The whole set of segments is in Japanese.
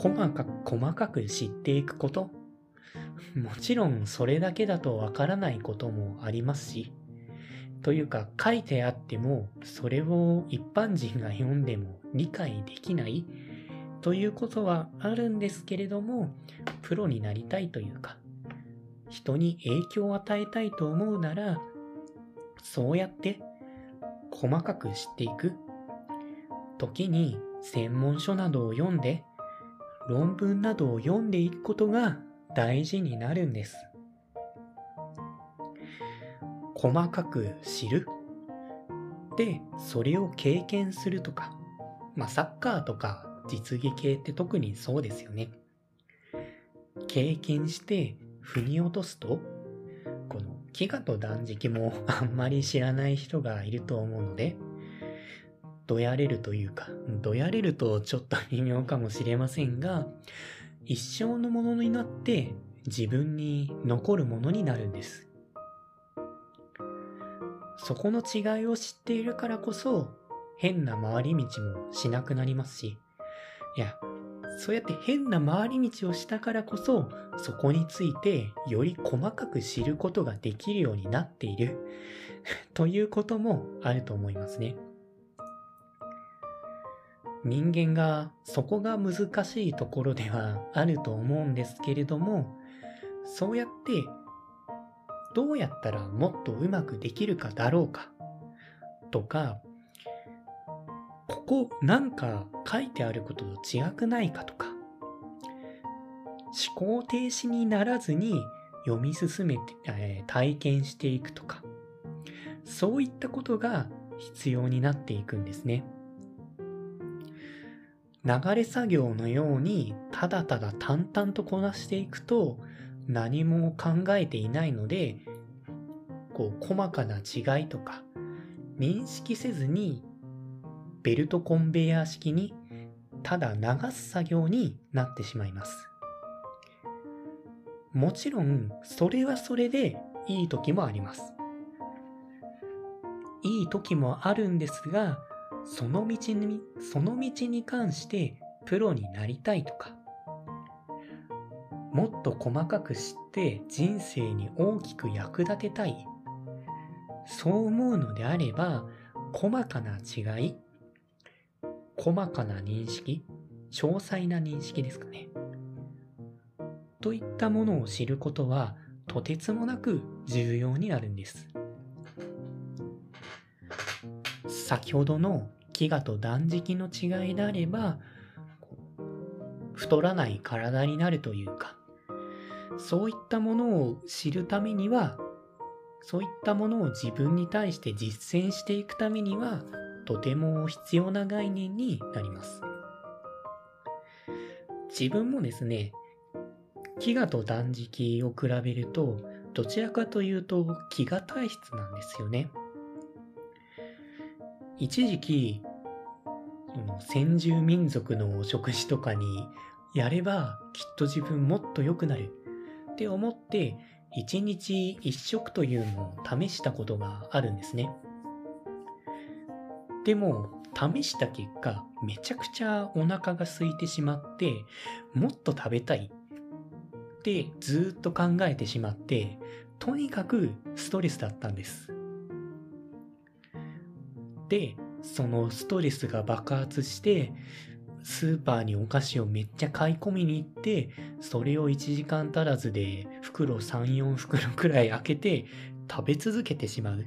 細かく細かく知っていくこと。もちろんそれだけだとわからないこともありますし、というか書いてあってもそれを一般人が読んでも理解できない。ということはあるんですけれども、プロになりたいというか、人に影響を与えたいと思うなら、そうやって細かく知っていく。時に専門書などを読んで、論文などを読んでいくことが大事になるんです。細かく知る。で、それを経験するとか、まあサッカーとか実技系って特にそうですよね。経験して腑に落とすと、この飢餓と断食もあんまり知らない人がいると思うので、どやれるというか、どやれるとちょっと微妙かもしれませんが、一生のものになって自分に残るものになるんです。そこの違いを知っているからこそ、変な回り道もしなくなりますし、いや、そうやって変な回り道をしたからこそ、そこについてより細かく知ることができるようになっているということもあると思いますね。人間がそこが難しいところではあると思うんですけれども、そうやってどうやったらもっとうまくできるかだろうかとか、ここなんか書いてあることと違くないかとか、思考停止にならずに読み進めて、えー、体験していくとか、そういったことが必要になっていくんですね。流れ作業のようにただただ淡々とこなしていくと何も考えていないので、こう細かな違いとか認識せずにベルトコンベヤー式にただ流す作業になってしまいます。もちろんそれはそれでいい時もあります。いい時もあるんですが、その道に、その道に関してプロになりたいとか、もっと細かく知って人生に大きく役立てたい。そう思うのであれば、細かな違い、細かな認識、詳細な認識ですかね。といったものを知ることは、とてつもなく重要になるんです。先ほどの飢餓と断食の違いであれば、太らない体になるというか、そういったものを知るためには、そういったものを自分に対して実践していくためには、とても必要な概念になります。自分もですね、飢餓と断食を比べると、どちらかというと飢餓体質なんですよね。一時期、その先住民族の食事とかにやればきっと自分もっと良くなるって思って一日一食というのを試したことがあるんですね。でも試した結果めちゃくちゃお腹が空いてしまってもっと食べたいってずっと考えてしまってとにかくストレスだったんです。で、そのストレスが爆発して、スーパーにお菓子をめっちゃ買い込みに行って、それを1時間足らずで袋3、4袋くらい開けて食べ続けてしまう。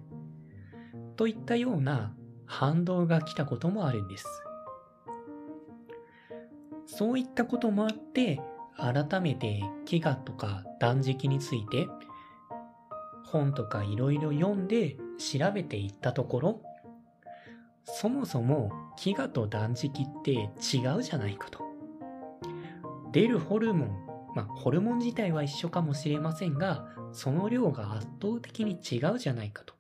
といったような反動が来たこともあるんです。そういったこともあって、改めて飢餓とか断食について本とかいろいろ読んで調べていったところ、そもそも飢餓と断食って違うじゃないかと。出るホルモン、まあホルモン自体は一緒かもしれませんが、その量が圧倒的に違うじゃないかと。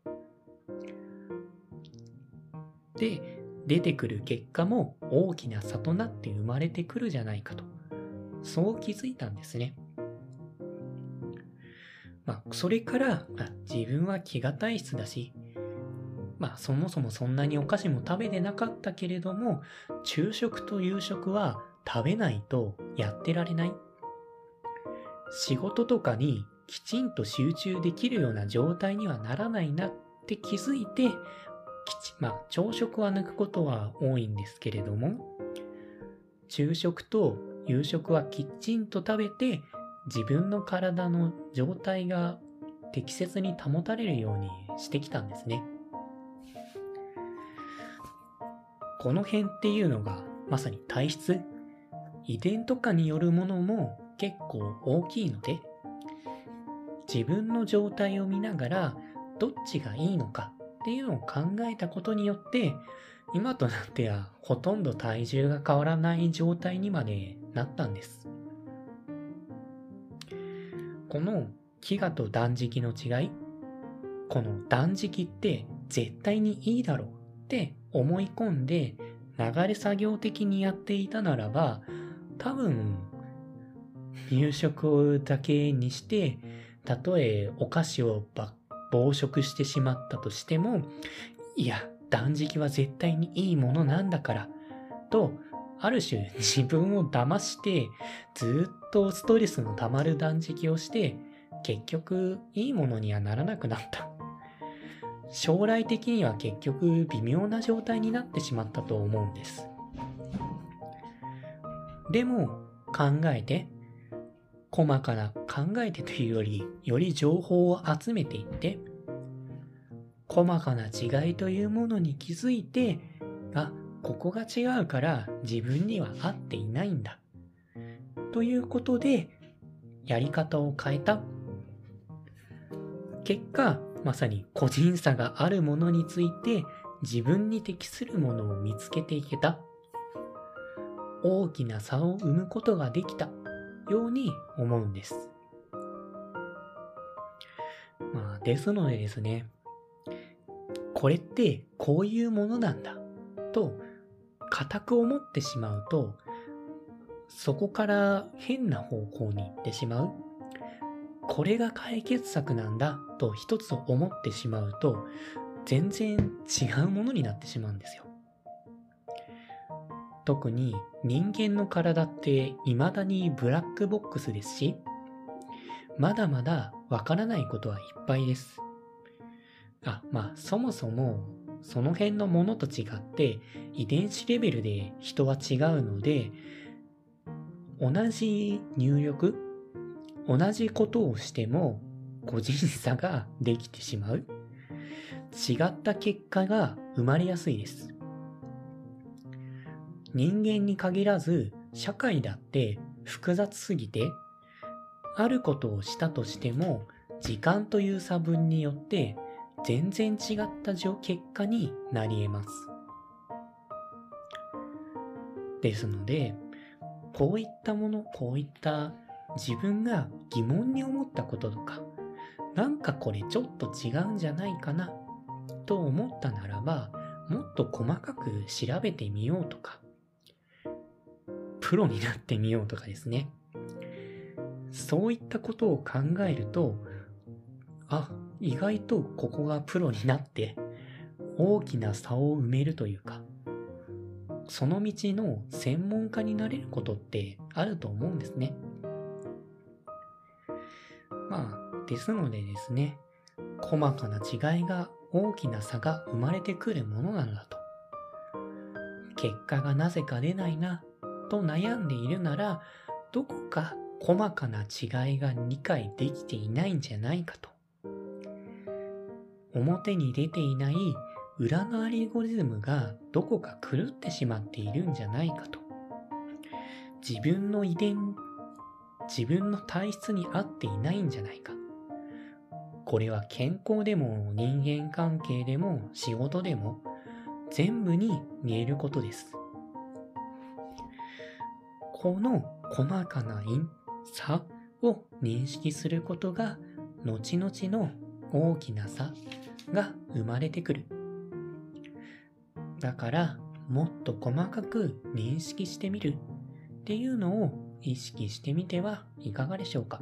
で、出てくる結果も大きな差となって生まれてくるじゃないかと。そう気づいたんですね。まあ、それから、あ自分は飢餓体質だし、まあそもそもそんなにお菓子も食べてなかったけれども、昼食と夕食は食べないとやってられない。仕事とかにきちんと集中できるような状態にはならないなって気づいて、きち、まあ、朝食は抜くことは多いんですけれども、昼食と夕食はきちんと食べて、自分の体の状態が適切に保たれるようにしてきたんですね。この辺っていうのがまさに体質、遺伝とかによるものも結構大きいので、自分の状態を見ながらどっちがいいのかっていうのを考えたことによって、今となってはほとんど体重が変わらない状態にまでなったんです。この飢餓と断食の違い、この断食って絶対にいいだろうって思い込んで流れ作業的にやっていたならば、多分、入食だけにして、たとえお菓子を暴食してしまったとしても、いや、断食は絶対にいいものなんだから、と、ある種自分を騙して、ずっとストレスの溜まる断食をして、結局いいものにはならなくなった。将来的には結局微妙な状態になってしまったと思うんです。でも考えて、細かな考えてというより、より情報を集めていって、細かな違いというものに気づいて、あ、ここが違うから自分には合っていないんだ。ということで、やり方を変えた。結果、まさに個人差があるものについて自分に適するものを見つけていけた。大きな差を生むことができたように思うんです。まあ、ですのでですね、これってこういうものなんだと固く思ってしまうと、そこから変な方向に行ってしまう。これが解決策なんだと一つ思ってしまうと、全然違うものになってしまうんですよ。特に人間の体って未だにブラックボックスですし、まだまだわからないことはいっぱいです。あ、まあそもそもその辺のものと違って遺伝子レベルで人は違うので、同じ入力同じことをしても個人差ができてしまう。違った結果が生まれやすいです。人間に限らず社会だって複雑すぎて、あることをしたとしても時間という差分によって全然違った結果になり得ます。ですので、こういったもの、こういった自分が疑問に思ったこととか、なんかこれちょっと違うんじゃないかなと思ったならば、もっと細かく調べてみようとか、プロになってみようとかですね。そういったことを考えると、あ、意外とここがプロになって大きな差を埋めるというか、その道の専門家になれることってあると思うんですね。まあ、ですのでですね、細かな違いが大きな差が生まれてくるものなのだと。結果がなぜか出ないな、と悩んでいるなら、どこか細かな違いが理解できていないんじゃないかと。表に出ていない裏のアリゴリズムがどこか狂ってしまっているんじゃないかと。自分の遺伝自分の体質に合っていないんじゃないか。これは健康でも人間関係でも仕事でも全部に見えることです。この細かな差を認識することが後々の大きな差が生まれてくる。だからもっと細かく認識してみるっていうのを意識してみてはいかがでしょうか。